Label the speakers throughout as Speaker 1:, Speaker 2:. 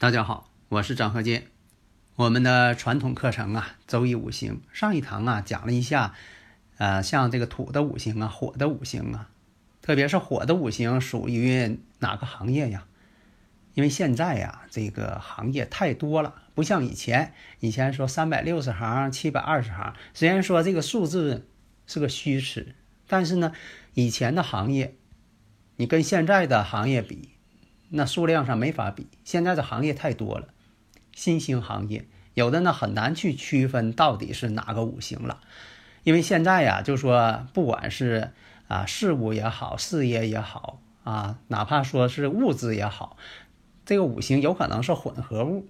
Speaker 1: 大家好，我是张鹤剑。我们的传统课程啊，周易五行上一堂啊讲了一下，呃，像这个土的五行啊，火的五行啊，特别是火的五行属于哪个行业呀？因为现在呀，这个行业太多了，不像以前，以前说三百六十行、七百二十行，虽然说这个数字是个虚词，但是呢，以前的行业，你跟现在的行业比。那数量上没法比，现在的行业太多了，新兴行业有的呢很难去区分到底是哪个五行了，因为现在呀，就说不管是啊事物也好，事业也好啊，哪怕说是物质也好，这个五行有可能是混合物，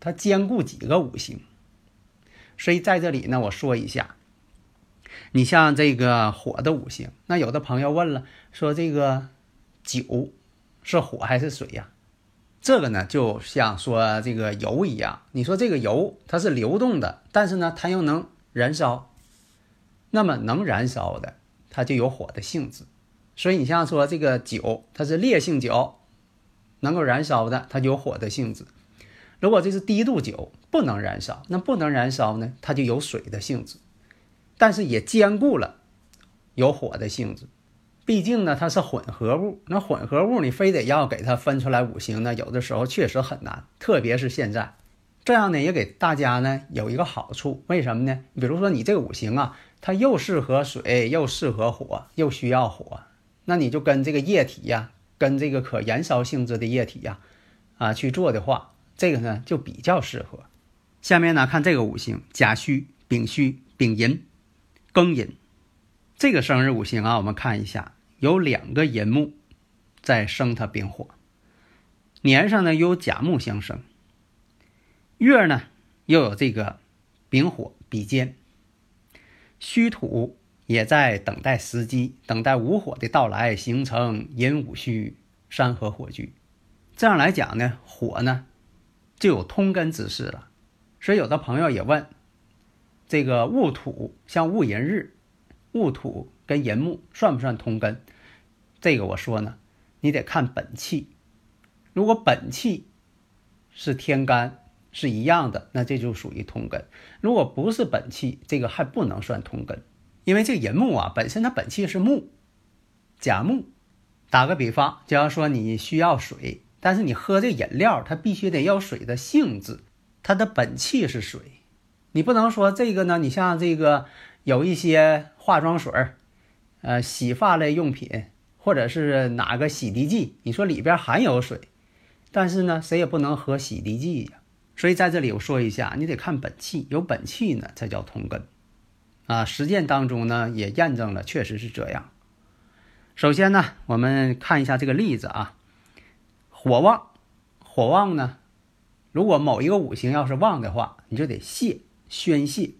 Speaker 1: 它兼顾几个五行，所以在这里呢，我说一下，你像这个火的五行，那有的朋友问了，说这个酒。是火还是水呀？这个呢，就像说这个油一样。你说这个油它是流动的，但是呢，它又能燃烧。那么能燃烧的，它就有火的性质。所以你像说这个酒，它是烈性酒，能够燃烧的，它就有火的性质。如果这是低度酒，不能燃烧，那不能燃烧呢，它就有水的性质，但是也兼顾了有火的性质。毕竟呢，它是混合物。那混合物你非得要给它分出来五行呢，有的时候确实很难。特别是现在，这样呢也给大家呢有一个好处。为什么呢？比如说你这个五行啊，它又适合水，又适合火，又需要火，那你就跟这个液体呀，跟这个可燃烧性质的液体呀，啊去做的话，这个呢就比较适合。下面呢看这个五行：甲戌、丙戌、丙寅、庚寅。这个生日五行啊，我们看一下。有两个寅木在生它丙火，年上呢有甲木相生，月呢又有这个丙火比肩，戌土也在等待时机，等待午火的到来，形成寅午戌三合火局。这样来讲呢，火呢就有通根之势了。所以有的朋友也问，这个戊土像戊寅日，戊土。跟寅木算不算通根？这个我说呢，你得看本气。如果本气是天干是一样的，那这就属于通根；如果不是本气，这个还不能算通根。因为这寅木啊，本身它本气是木，甲木。打个比方，假如说你需要水，但是你喝这饮料，它必须得要水的性质，它的本气是水。你不能说这个呢，你像这个有一些化妆水儿。呃，洗发类用品或者是哪个洗涤剂，你说里边含有水，但是呢，谁也不能喝洗涤剂呀。所以在这里我说一下，你得看本气，有本气呢才叫通根。啊，实践当中呢也验证了，确实是这样。首先呢，我们看一下这个例子啊，火旺，火旺呢，如果某一个五行要是旺的话，你就得泄宣泄，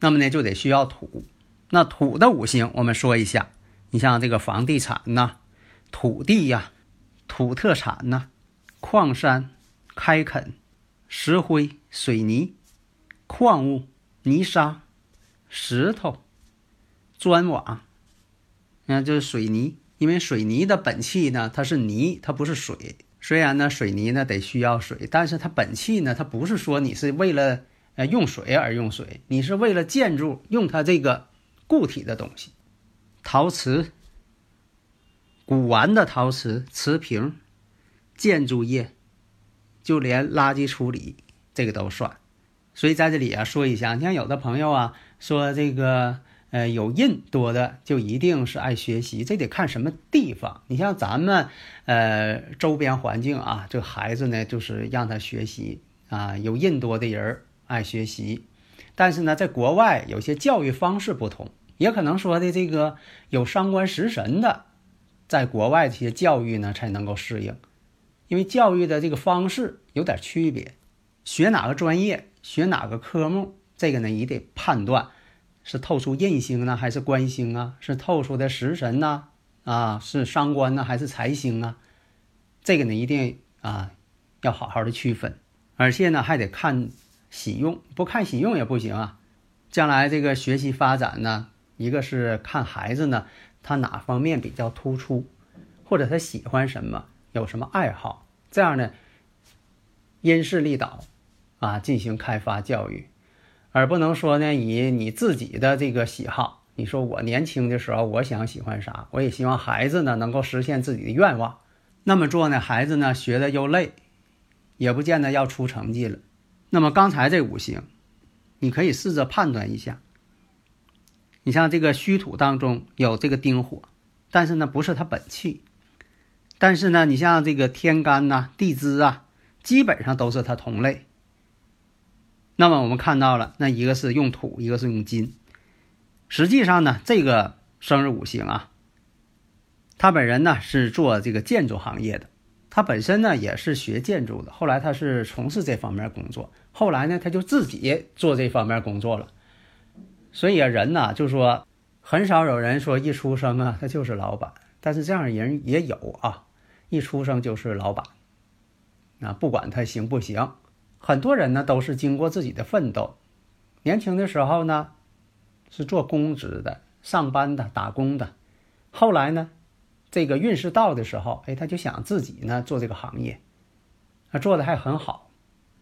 Speaker 1: 那么呢就得需要土。那土的五行，我们说一下。你像这个房地产呐，土地呀，土特产呐，矿山、开垦、石灰、水泥、矿物、泥沙、石头、砖瓦。你看，这是水泥，因为水泥的本气呢，它是泥，它不是水。虽然呢，水泥呢得需要水，但是它本气呢，它不是说你是为了呃用水而用水，你是为了建筑用它这个。固体的东西，陶瓷、古玩的陶瓷、瓷瓶、建筑业，就连垃圾处理这个都算。所以在这里啊说一下，你像有的朋友啊说这个呃有印多的就一定是爱学习，这得看什么地方。你像咱们呃周边环境啊，这孩子呢就是让他学习啊，有印多的人爱学习。但是呢，在国外有些教育方式不同，也可能说的这个有伤官食神的，在国外这些教育呢才能够适应，因为教育的这个方式有点区别。学哪个专业，学哪个科目，这个呢你得判断是透出印星呢，还是官星啊？是透出的食神呢？啊，是伤官呢，还是财星啊？这个呢一定啊要好好的区分，而且呢还得看喜用，不看喜用也不行啊。将来这个学习发展呢，一个是看孩子呢他哪方面比较突出，或者他喜欢什么，有什么爱好，这样呢因势利导。啊，进行开发教育，而不能说呢，以你自己的这个喜好。你说我年轻的时候，我想喜欢啥，我也希望孩子呢能够实现自己的愿望。那么做呢，孩子呢学的又累，也不见得要出成绩了。那么刚才这五行，你可以试着判断一下。你像这个虚土当中有这个丁火，但是呢不是它本气，但是呢你像这个天干呐、地支啊，基本上都是它同类。那么我们看到了，那一个是用土，一个是用金。实际上呢，这个生日五行啊，他本人呢是做这个建筑行业的，他本身呢也是学建筑的，后来他是从事这方面工作，后来呢他就自己做这方面工作了。所以啊，人呢就说很少有人说一出生啊他就是老板，但是这样人也有啊，一出生就是老板，啊不管他行不行。很多人呢都是经过自己的奋斗，年轻的时候呢是做公职的、上班的、打工的，后来呢这个运势到的时候，哎，他就想自己呢做这个行业，他做的还很好。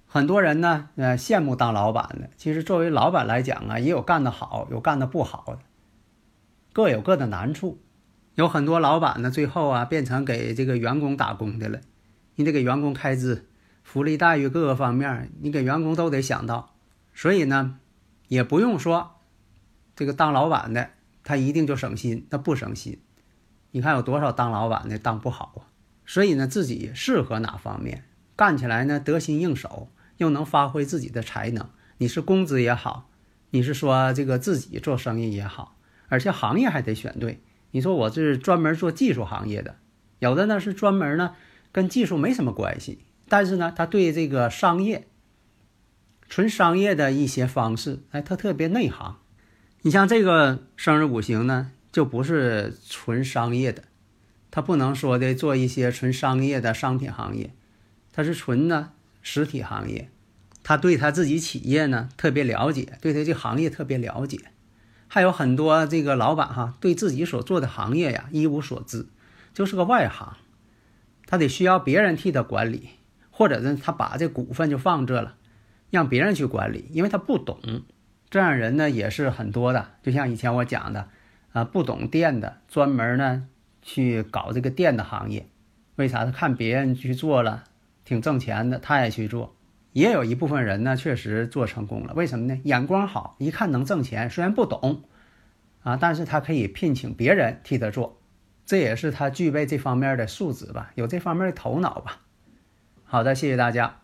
Speaker 1: 很多人呢呃羡慕当老板的，其实作为老板来讲啊，也有干得好，有干得不好的，各有各的难处。有很多老板呢最后啊变成给这个员工打工的了，你得给员工开支。福利待遇各个方面，你给员工都得想到，所以呢，也不用说这个当老板的他一定就省心，他不省心。你看有多少当老板的当不好啊？所以呢，自己适合哪方面，干起来呢得心应手，又能发挥自己的才能。你是工资也好，你是说这个自己做生意也好，而且行业还得选对。你说我是专门做技术行业的，有的呢是专门呢跟技术没什么关系。但是呢，他对这个商业、纯商业的一些方式，哎，他特别内行。你像这个生日五行呢，就不是纯商业的，他不能说的做一些纯商业的商品行业，他是纯呢实体行业。他对他自己企业呢特别了解，对他这行业特别了解。还有很多这个老板哈，对自己所做的行业呀一无所知，就是个外行，他得需要别人替他管理。或者呢，他把这股份就放这了，让别人去管理，因为他不懂。这样人呢也是很多的，就像以前我讲的，啊，不懂电的，专门呢去搞这个电的行业。为啥？他看别人去做了，挺挣钱的，他也去做。也有一部分人呢，确实做成功了。为什么呢？眼光好，一看能挣钱，虽然不懂，啊，但是他可以聘请别人替他做，这也是他具备这方面的素质吧，有这方面的头脑吧。好的，谢谢大家。